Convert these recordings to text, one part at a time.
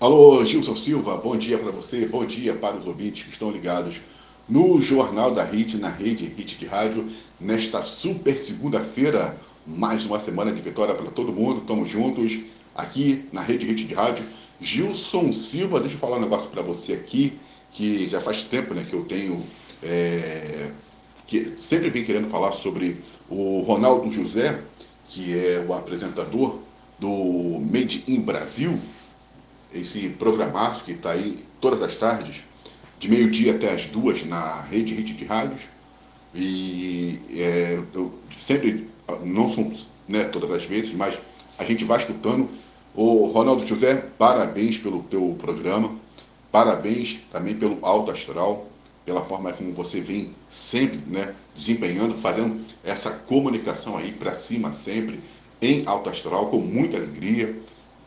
Alô, Gilson Silva, bom dia para você, bom dia para os ouvintes que estão ligados no Jornal da HIT, na rede HIT de rádio, nesta super segunda-feira, mais uma semana de vitória para todo mundo, estamos juntos aqui na rede HIT de rádio. Gilson Silva, deixa eu falar um negócio para você aqui, que já faz tempo né, que eu tenho, é, que sempre vim querendo falar sobre o Ronaldo José, que é o apresentador do Made in Brasil, esse programaço que está aí todas as tardes, de meio-dia até as duas, na rede Hit de Rádios. E é, eu sempre, não são né, todas as vezes, mas a gente vai escutando. O Ronaldo José, parabéns pelo teu programa, parabéns também pelo Alto Astral, pela forma como você vem sempre né, desempenhando, fazendo essa comunicação aí para cima sempre, em Alto Astral, com muita alegria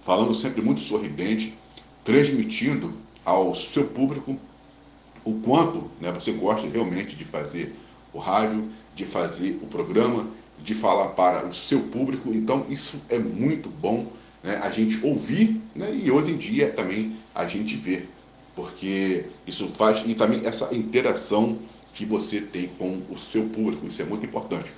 falando sempre muito sorridente, transmitindo ao seu público o quanto né, você gosta realmente de fazer o rádio, de fazer o programa, de falar para o seu público. Então, isso é muito bom né, a gente ouvir né, e hoje em dia também a gente vê, porque isso faz e também essa interação que você tem com o seu público, isso é muito importante.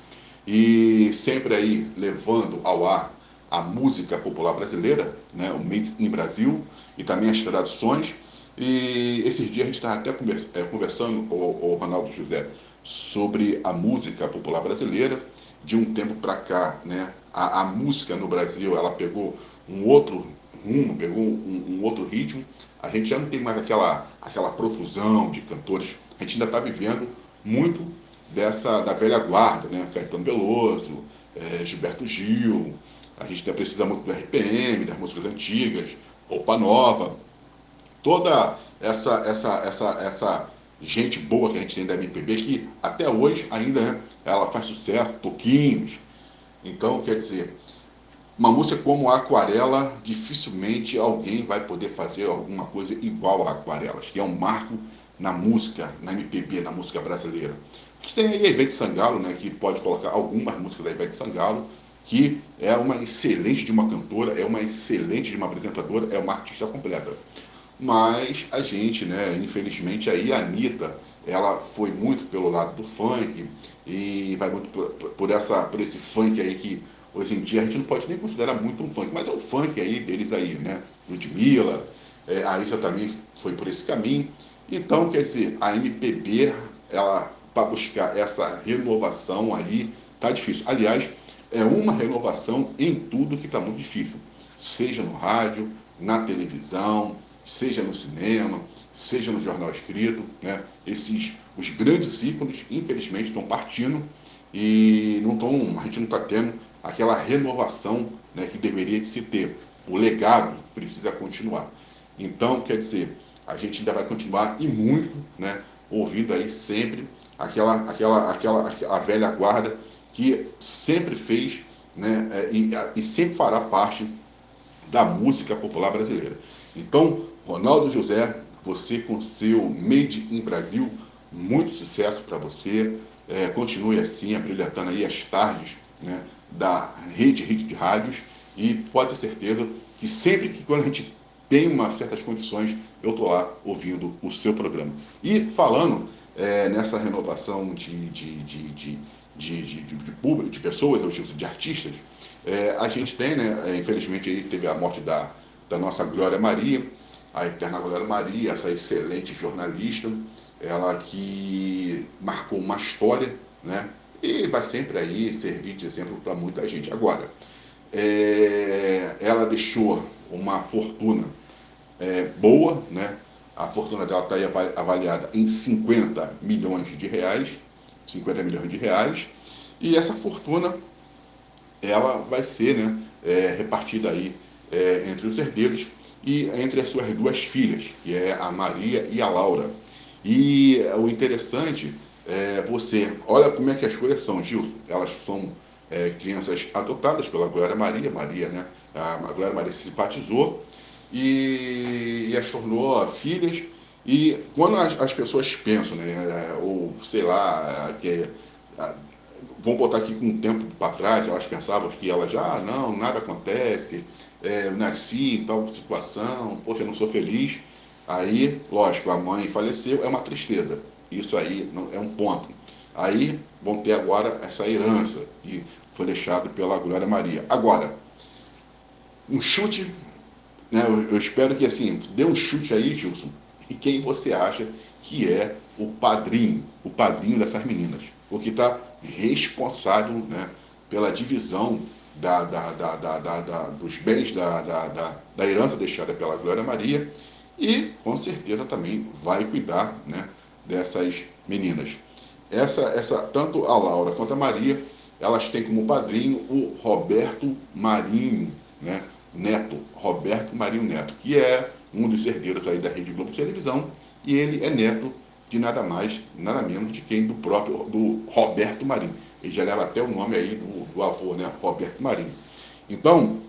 E sempre aí levando ao ar a música popular brasileira, né, o Made in Brasil, e também as traduções. E esses dias a gente estava até é, conversando com o Ronaldo José sobre a música popular brasileira. De um tempo para cá, né, a, a, música no Brasil ela pegou um outro rumo, pegou um, um, outro ritmo. A gente já não tem mais aquela, aquela profusão de cantores. A gente ainda está vivendo muito dessa da velha guarda, né? Caetano Veloso, é, Gilberto Gil, a gente ainda precisa muito do RPM, das músicas antigas, roupa nova. Toda essa, essa, essa, essa gente boa que a gente tem da MPB, que até hoje ainda né, ela faz sucesso, toquinhos. Então, quer dizer, uma música como Aquarela, dificilmente alguém vai poder fazer alguma coisa igual a Aquarelas, que é um marco na música, na MPB, na música brasileira. A gente tem aí a Ivete Sangalo, né, que pode colocar algumas músicas da Ivete Sangalo, que é uma excelente de uma cantora, é uma excelente de uma apresentadora, é uma artista completa. Mas a gente, né, infelizmente aí a Anitta, ela foi muito pelo lado do funk e vai muito por, por, essa, por esse funk aí que hoje em dia a gente não pode nem considerar muito um funk, mas é o funk aí deles aí, né? Ludmilla, é, a Isa também foi por esse caminho. Então, quer dizer, a MPB, ela para buscar essa renovação aí, tá difícil. Aliás, é uma renovação em tudo que está muito difícil, seja no rádio, na televisão, seja no cinema, seja no jornal escrito, né? Esses os grandes ícones, infelizmente, estão partindo e não estão, a gente não está tendo aquela renovação né, que deveria de se ter. O legado precisa continuar. Então, quer dizer, a gente ainda vai continuar e muito, né, ouvindo aí sempre aquela, aquela, aquela, a velha guarda que sempre fez né, é, e, e sempre fará parte da música popular brasileira. Então, Ronaldo José, você com seu Made in Brasil, muito sucesso para você. É, continue assim, abrilhantando aí as tardes né, da rede, rede de rádios. E pode ter certeza que sempre que quando a gente tem umas certas condições, eu estou lá ouvindo o seu programa. E falando é, nessa renovação de, de, de, de de, de, de, público, de pessoas, eu digo, de artistas, é, a gente tem, né, é, infelizmente aí teve a morte da, da nossa Glória Maria, a eterna Glória Maria, essa excelente jornalista, ela que marcou uma história, né, e vai sempre aí servir de exemplo para muita gente. Agora, é, ela deixou uma fortuna é, boa, né, a fortuna dela está avaliada em 50 milhões de reais, 50 milhões de reais, e essa fortuna ela vai ser né, é, repartida aí é, entre os herdeiros e entre as suas duas filhas, que é a Maria e a Laura. E o interessante é você, olha como é que as coisas são, Gilson, elas são é, crianças adotadas pela Glória Maria, Maria, né? A Glória Maria se simpatizou e, e as tornou filhas e quando as, as pessoas pensam, né, é, ou sei lá, que vão botar aqui com um tempo para trás, elas pensavam que elas já, ah, não, nada acontece, é, nasci em tal situação, poxa, não sou feliz. Aí, lógico, a mãe faleceu, é uma tristeza. Isso aí não, é um ponto. Aí vão ter agora essa herança que foi deixada pela Glória Maria. Agora, um chute, né, eu, eu espero que assim, dê um chute aí, Gilson, e quem você acha que é o padrinho, o padrinho dessas meninas, o que está responsável né, pela divisão da, da, da, dos bens da, herança deixada pela Glória Maria e com certeza também vai cuidar né, dessas meninas. Essa, essa, tanto a Laura quanto a Maria, elas têm como padrinho o Roberto Marinho, né, Neto, Roberto Marinho Neto, que é um dos herdeiros aí da Rede Globo de Televisão, e ele é neto de nada mais, nada menos de quem do próprio do Roberto Marinho. Ele já leva até o nome aí do, do avô, né, Roberto Marinho. Então,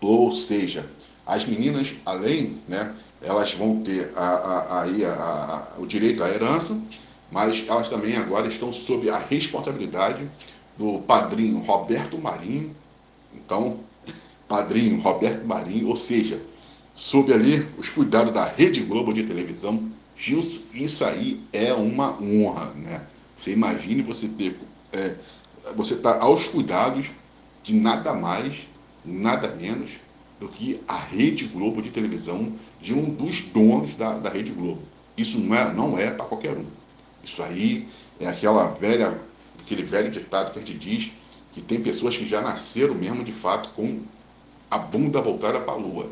ou seja, as meninas, além, né, elas vão ter a, a, a, o direito à herança, mas elas também agora estão sob a responsabilidade do padrinho Roberto Marinho. Então, padrinho Roberto Marinho, ou seja, sob ali os cuidados da Rede Globo de televisão. Gilson, isso aí é uma honra, né? Você imagine você ter, é, você está aos cuidados de nada mais, nada menos do que a Rede Globo de televisão, de um dos donos da, da Rede Globo. Isso não é, não é para qualquer um. Isso aí é aquela velha, aquele velho ditado que a gente diz que tem pessoas que já nasceram mesmo de fato com a bunda voltada para a lua.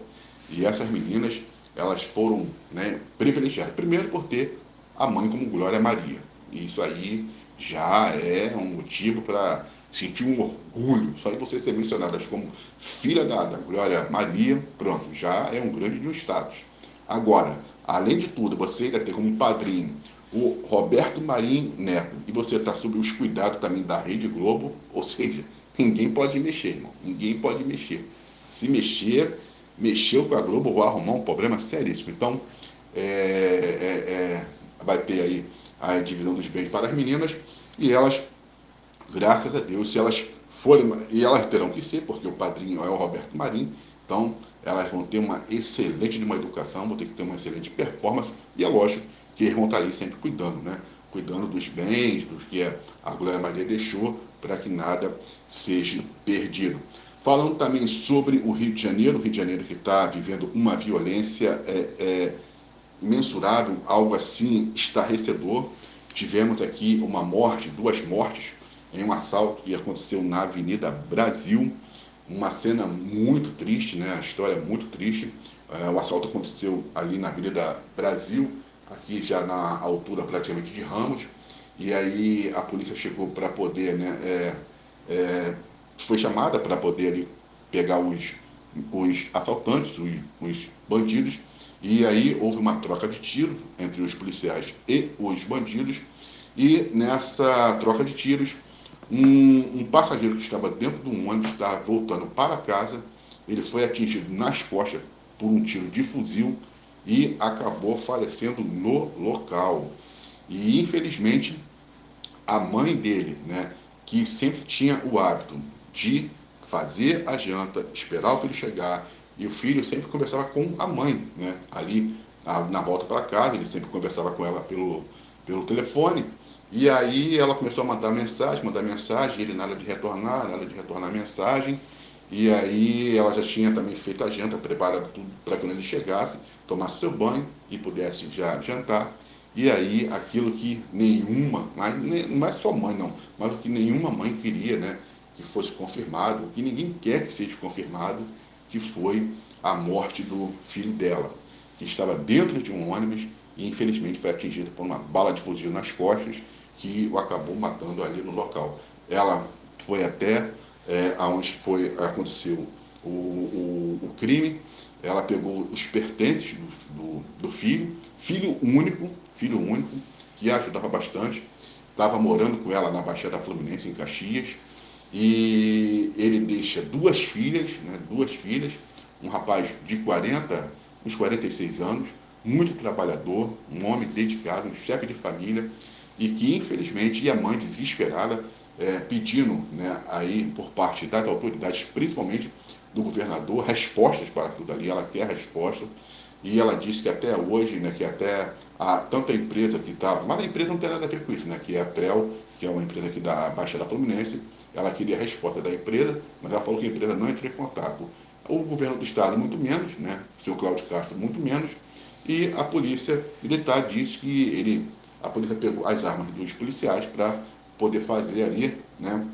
E essas meninas, elas foram né, privilegiadas. Primeiro por ter a mãe como Glória Maria. E isso aí já é um motivo para sentir um orgulho. Só de você ser mencionadas como filha da, da Glória Maria, pronto, já é um grande de um status. Agora, além de tudo, você ainda ter como padrinho o Roberto Marinho Neto, e você está sob os cuidados também da Rede Globo, ou seja, ninguém pode mexer, irmão. Ninguém pode mexer. Se mexer, mexeu com a Globo, vai arrumar um problema seríssimo. Então, é, é, é, vai ter aí a divisão dos bens para as meninas e elas, graças a Deus, se elas forem, e elas terão que ser, porque o padrinho é o Roberto Marinho, então elas vão ter uma excelente de uma educação, vão ter que ter uma excelente performance e é lógico que eles vão estar ali sempre cuidando, né? Cuidando dos bens, do que a Glória Maria deixou, para que nada seja perdido. Falando também sobre o Rio de Janeiro, o Rio de Janeiro que está vivendo uma violência é, é, mensurável, algo assim estarrecedor. Tivemos aqui uma morte, duas mortes, em um assalto que aconteceu na Avenida Brasil. Uma cena muito triste, né? A história é muito triste. É, o assalto aconteceu ali na Avenida Brasil, aqui já na altura praticamente de Ramos. E aí a polícia chegou para poder né, é, é, foi chamada para poder ali pegar os, os assaltantes, os, os bandidos, e aí houve uma troca de tiro entre os policiais e os bandidos, e nessa troca de tiros, um, um passageiro que estava dentro do ônibus, estava voltando para casa, ele foi atingido nas costas por um tiro de fuzil e acabou falecendo no local. E infelizmente a mãe dele, né, que sempre tinha o hábito de fazer a janta, esperar o filho chegar, e o filho sempre conversava com a mãe, né? Ali na volta para casa, ele sempre conversava com ela pelo, pelo telefone. E aí ela começou a mandar mensagem, mandar mensagem, ele nada de retornar, nada de retornar mensagem. E aí ela já tinha também feito a janta, preparado tudo para quando ele chegasse, tomasse seu banho e pudesse já jantar. E aí aquilo que nenhuma, não é só mãe não, mas o que nenhuma mãe queria, né? Que fosse confirmado, que ninguém quer que seja confirmado, que foi a morte do filho dela, que estava dentro de um ônibus e infelizmente foi atingido por uma bala de fuzil nas costas que o acabou matando ali no local. Ela foi até é, aonde foi aconteceu o, o, o, crime, ela pegou os pertences do, do, do filho, filho único, filho único, que ajudava bastante, estava morando com ela na Baixada Fluminense, em Caxias, e ele deixa duas filhas, né, duas filhas, um rapaz de 40, uns 46 anos, muito trabalhador, um homem dedicado, um chefe de família, e que infelizmente, e a mãe desesperada, é, pedindo né, aí por parte das autoridades, principalmente do governador, respostas para aquilo dali, ela quer resposta. E ela disse que até hoje, né, que até a, tanto a empresa que estava, mas a empresa não tem nada a ver com isso, né, que é a Trel, que é uma empresa aqui da Baixada Fluminense, ela queria a resposta da empresa, mas ela falou que a empresa não entrou em contato. O governo do estado, muito menos, né, o senhor Cláudio Castro, muito menos, e a polícia militar disse que ele, a polícia pegou as armas dos policiais para poder fazer ali, né,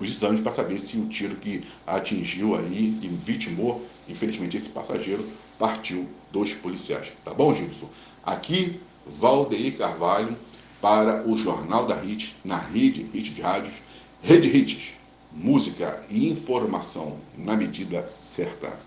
os exames para saber se o tiro que atingiu aí e vitimou, infelizmente, esse passageiro partiu dos policiais. Tá bom, Gilson? Aqui, Valdeir Carvalho para o Jornal da HIT, na rede HIT de rádios, Rede HITs, música e informação na medida certa.